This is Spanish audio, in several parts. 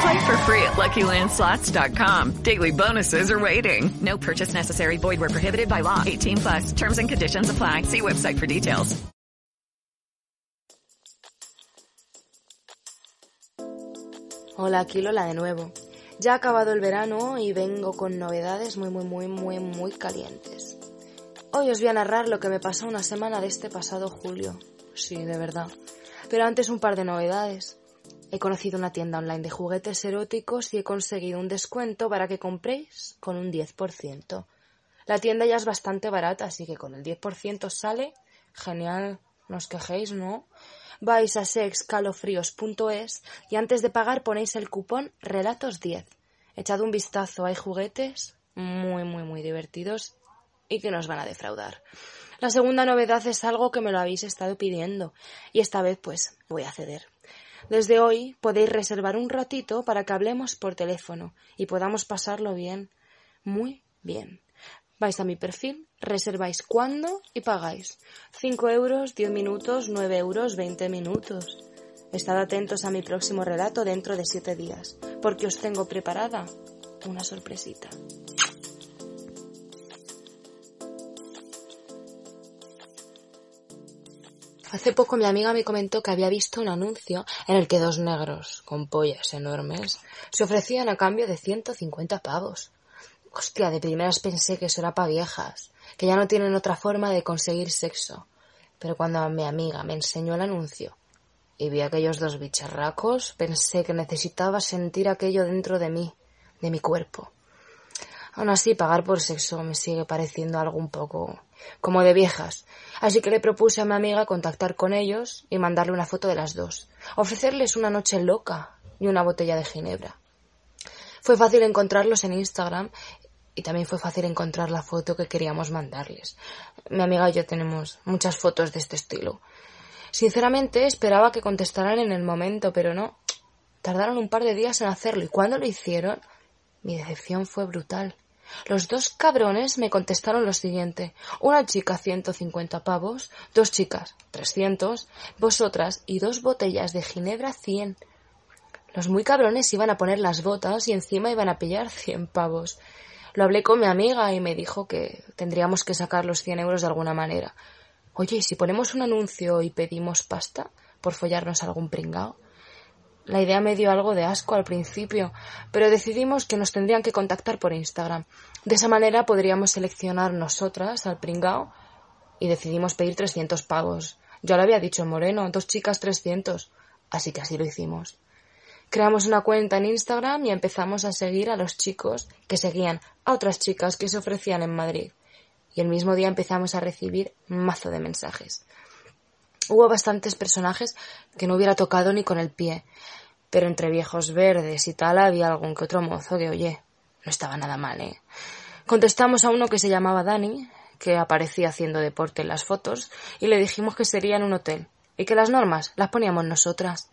Play for free at LuckyLandSlots.com. Daily bonuses are waiting. No purchase necessary. Void where prohibited by law. 18 plus. Terms and conditions apply. See website for details. Hola, aquí Lola de nuevo. Ya ha acabado el verano y vengo con novedades muy, muy, muy, muy, muy calientes. Hoy os voy a narrar lo que me pasó una semana de este pasado julio. Sí, de verdad. Pero antes un par de novedades. He conocido una tienda online de juguetes eróticos y he conseguido un descuento para que compréis con un 10%. La tienda ya es bastante barata, así que con el 10% sale genial. No os quejéis, ¿no? Vais a sexcalofríos.es y antes de pagar ponéis el cupón Relatos10. Echad un vistazo, hay juguetes muy, muy, muy divertidos y que nos van a defraudar. La segunda novedad es algo que me lo habéis estado pidiendo y esta vez pues voy a ceder. Desde hoy podéis reservar un ratito para que hablemos por teléfono y podamos pasarlo bien, muy bien. Vais a mi perfil, reserváis cuándo y pagáis. 5 euros, 10 minutos, 9 euros, 20 minutos. Estad atentos a mi próximo relato dentro de 7 días, porque os tengo preparada una sorpresita. Hace poco mi amiga me comentó que había visto un anuncio en el que dos negros, con pollas enormes, se ofrecían a cambio de 150 pavos. Hostia, de primeras pensé que eso era para viejas, que ya no tienen otra forma de conseguir sexo. Pero cuando mi amiga me enseñó el anuncio y vi aquellos dos bicharracos, pensé que necesitaba sentir aquello dentro de mí, de mi cuerpo. Aún así, pagar por sexo me sigue pareciendo algo un poco como de viejas, así que le propuse a mi amiga contactar con ellos y mandarle una foto de las dos, ofrecerles una noche loca y una botella de ginebra. Fue fácil encontrarlos en Instagram y también fue fácil encontrar la foto que queríamos mandarles. Mi amiga y yo tenemos muchas fotos de este estilo. Sinceramente esperaba que contestaran en el momento, pero no. Tardaron un par de días en hacerlo y cuando lo hicieron, mi decepción fue brutal. Los dos cabrones me contestaron lo siguiente. Una chica 150 pavos, dos chicas 300, vosotras y dos botellas de ginebra 100. Los muy cabrones iban a poner las botas y encima iban a pillar 100 pavos. Lo hablé con mi amiga y me dijo que tendríamos que sacar los 100 euros de alguna manera. Oye, ¿y si ponemos un anuncio y pedimos pasta por follarnos a algún pringao? La idea me dio algo de asco al principio, pero decidimos que nos tendrían que contactar por Instagram. De esa manera podríamos seleccionar nosotras al pringao y decidimos pedir 300 pavos. Ya lo había dicho Moreno, dos chicas 300. Así que así lo hicimos. Creamos una cuenta en Instagram y empezamos a seguir a los chicos que seguían a otras chicas que se ofrecían en Madrid. Y el mismo día empezamos a recibir mazo de mensajes. Hubo bastantes personajes que no hubiera tocado ni con el pie, pero entre viejos verdes y tal había algún que otro mozo que, oye, no estaba nada mal, ¿eh? Contestamos a uno que se llamaba Dani, que aparecía haciendo deporte en las fotos, y le dijimos que sería en un hotel, y que las normas las poníamos nosotras.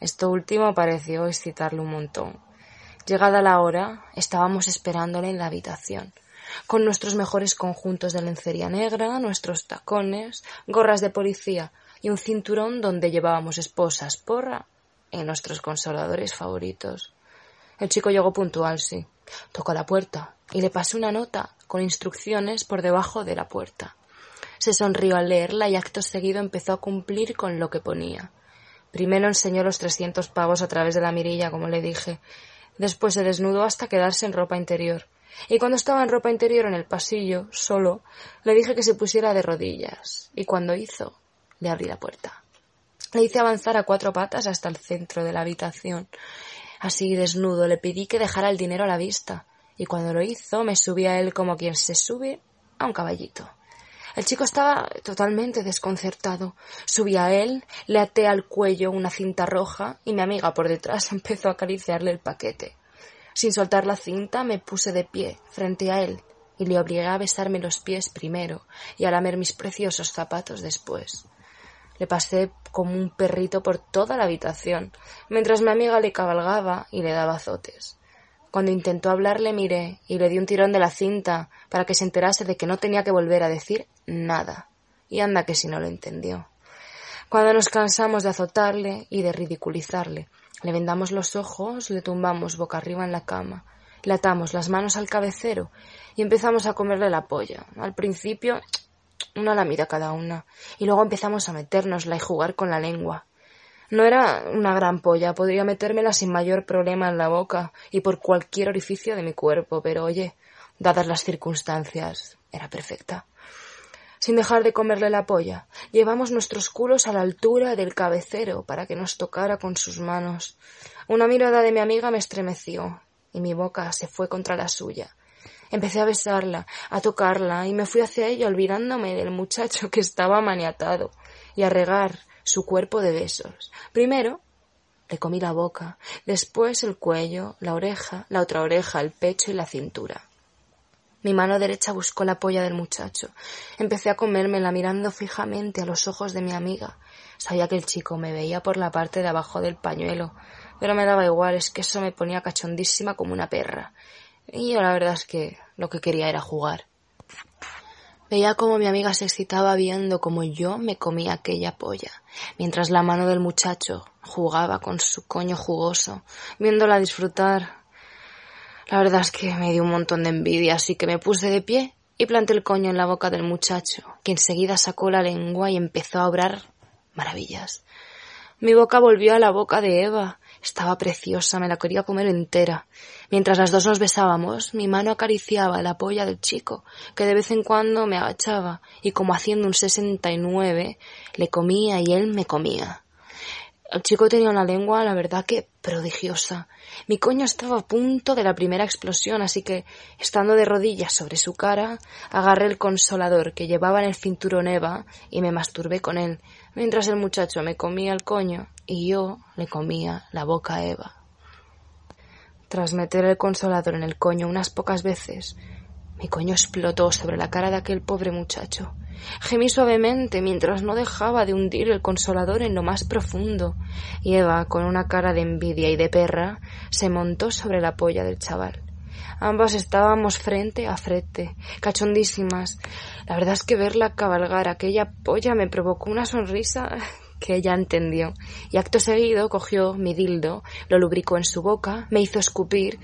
Esto último pareció excitarle un montón. Llegada la hora, estábamos esperándole en la habitación con nuestros mejores conjuntos de lencería negra, nuestros tacones, gorras de policía y un cinturón donde llevábamos esposas, porra y nuestros consoladores favoritos. El chico llegó puntual, sí. Tocó la puerta y le pasé una nota con instrucciones por debajo de la puerta. Se sonrió al leerla y acto seguido empezó a cumplir con lo que ponía. Primero enseñó los trescientos pavos a través de la mirilla, como le dije. Después se desnudó hasta quedarse en ropa interior y cuando estaba en ropa interior en el pasillo, solo, le dije que se pusiera de rodillas, y cuando hizo, le abrí la puerta. Le hice avanzar a cuatro patas hasta el centro de la habitación. Así, desnudo, le pedí que dejara el dinero a la vista, y cuando lo hizo, me subí a él como quien se sube a un caballito. El chico estaba totalmente desconcertado. Subí a él, le até al cuello una cinta roja y mi amiga por detrás empezó a acariciarle el paquete. Sin soltar la cinta me puse de pie frente a él y le obligué a besarme los pies primero y a lamer mis preciosos zapatos después. Le pasé como un perrito por toda la habitación, mientras mi amiga le cabalgaba y le daba azotes. Cuando intentó hablar le miré y le di un tirón de la cinta para que se enterase de que no tenía que volver a decir nada. Y anda que si no lo entendió. Cuando nos cansamos de azotarle y de ridiculizarle, le vendamos los ojos, le tumbamos boca arriba en la cama, le atamos las manos al cabecero y empezamos a comerle la polla. Al principio, una lamida cada una, y luego empezamos a metérnosla y jugar con la lengua. No era una gran polla, podría metérmela sin mayor problema en la boca y por cualquier orificio de mi cuerpo, pero oye, dadas las circunstancias, era perfecta. Sin dejar de comerle la polla, llevamos nuestros culos a la altura del cabecero para que nos tocara con sus manos. Una mirada de mi amiga me estremeció y mi boca se fue contra la suya. Empecé a besarla, a tocarla, y me fui hacia ella olvidándome del muchacho que estaba maniatado, y a regar su cuerpo de besos. Primero le comí la boca, después el cuello, la oreja, la otra oreja, el pecho y la cintura. Mi mano derecha buscó la polla del muchacho. Empecé a comérmela mirando fijamente a los ojos de mi amiga. Sabía que el chico me veía por la parte de abajo del pañuelo, pero me daba igual, es que eso me ponía cachondísima como una perra. Y yo la verdad es que lo que quería era jugar. Veía cómo mi amiga se excitaba viendo cómo yo me comía aquella polla, mientras la mano del muchacho jugaba con su coño jugoso, viéndola disfrutar. La verdad es que me dio un montón de envidia, así que me puse de pie y planté el coño en la boca del muchacho, que enseguida sacó la lengua y empezó a obrar maravillas. Mi boca volvió a la boca de Eva, estaba preciosa, me la quería comer entera. Mientras las dos nos besábamos, mi mano acariciaba la polla del chico, que de vez en cuando me agachaba, y como haciendo un sesenta y nueve, le comía y él me comía. El chico tenía una lengua, la verdad que prodigiosa. Mi coño estaba a punto de la primera explosión, así que, estando de rodillas sobre su cara, agarré el consolador que llevaba en el cinturón Eva y me masturbé con él, mientras el muchacho me comía el coño y yo le comía la boca a Eva. Tras meter el consolador en el coño unas pocas veces, mi coño explotó sobre la cara de aquel pobre muchacho. Gemí suavemente mientras no dejaba de hundir el consolador en lo más profundo, y Eva, con una cara de envidia y de perra, se montó sobre la polla del chaval. Ambas estábamos frente a frente, cachondísimas. La verdad es que verla cabalgar aquella polla me provocó una sonrisa que ella entendió, y acto seguido cogió mi dildo, lo lubricó en su boca, me hizo escupir,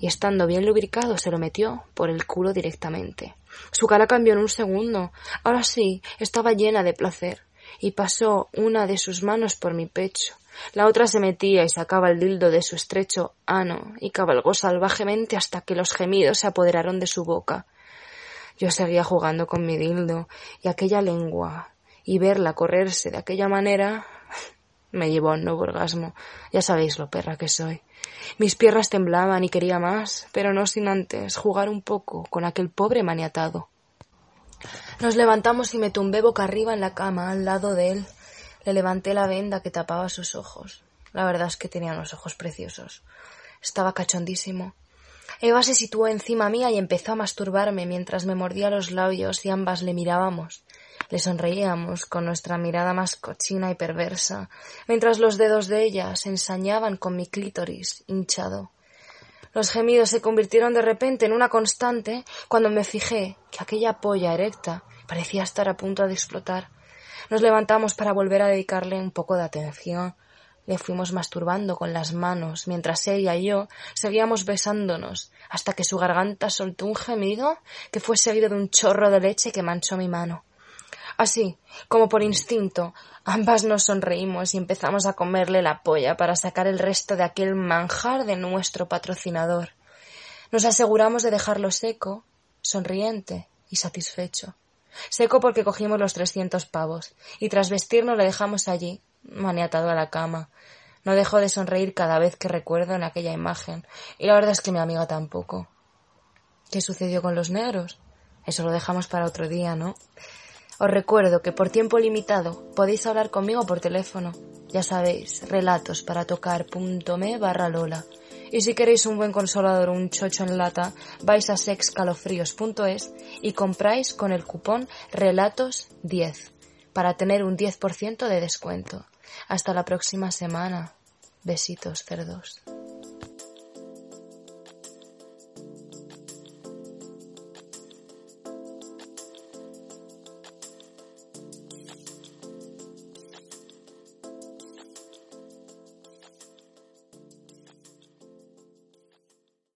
y estando bien lubricado se lo metió por el culo directamente. Su cara cambió en un segundo. Ahora sí, estaba llena de placer, y pasó una de sus manos por mi pecho. La otra se metía y sacaba el dildo de su estrecho ano y cabalgó salvajemente hasta que los gemidos se apoderaron de su boca. Yo seguía jugando con mi dildo y aquella lengua y verla correrse de aquella manera me llevó a un nuevo orgasmo. Ya sabéis lo perra que soy. Mis piernas temblaban y quería más, pero no sin antes jugar un poco con aquel pobre maniatado. Nos levantamos y me tumbé boca arriba en la cama al lado de él. Le levanté la venda que tapaba sus ojos. La verdad es que tenía unos ojos preciosos. Estaba cachondísimo. Eva se situó encima mía y empezó a masturbarme mientras me mordía los labios y ambas le mirábamos. Le sonreíamos con nuestra mirada más cochina y perversa, mientras los dedos de ella se ensañaban con mi clítoris hinchado. Los gemidos se convirtieron de repente en una constante cuando me fijé que aquella polla erecta parecía estar a punto de explotar. Nos levantamos para volver a dedicarle un poco de atención. Le fuimos masturbando con las manos, mientras ella y yo seguíamos besándonos, hasta que su garganta soltó un gemido que fue seguido de un chorro de leche que manchó mi mano. Así, como por instinto, ambas nos sonreímos y empezamos a comerle la polla para sacar el resto de aquel manjar de nuestro patrocinador. Nos aseguramos de dejarlo seco, sonriente y satisfecho. Seco porque cogimos los trescientos pavos y tras vestirnos le dejamos allí, maniatado a la cama. No dejo de sonreír cada vez que recuerdo en aquella imagen y la verdad es que mi amiga tampoco. ¿Qué sucedió con los negros? Eso lo dejamos para otro día, ¿no? Os recuerdo que por tiempo limitado podéis hablar conmigo por teléfono. Ya sabéis, relatos para tocar.me barra Lola. Y si queréis un buen consolador o un chocho en lata, vais a sexcalofríos.es y compráis con el cupón relatos10 para tener un 10% de descuento. Hasta la próxima semana. Besitos, cerdos.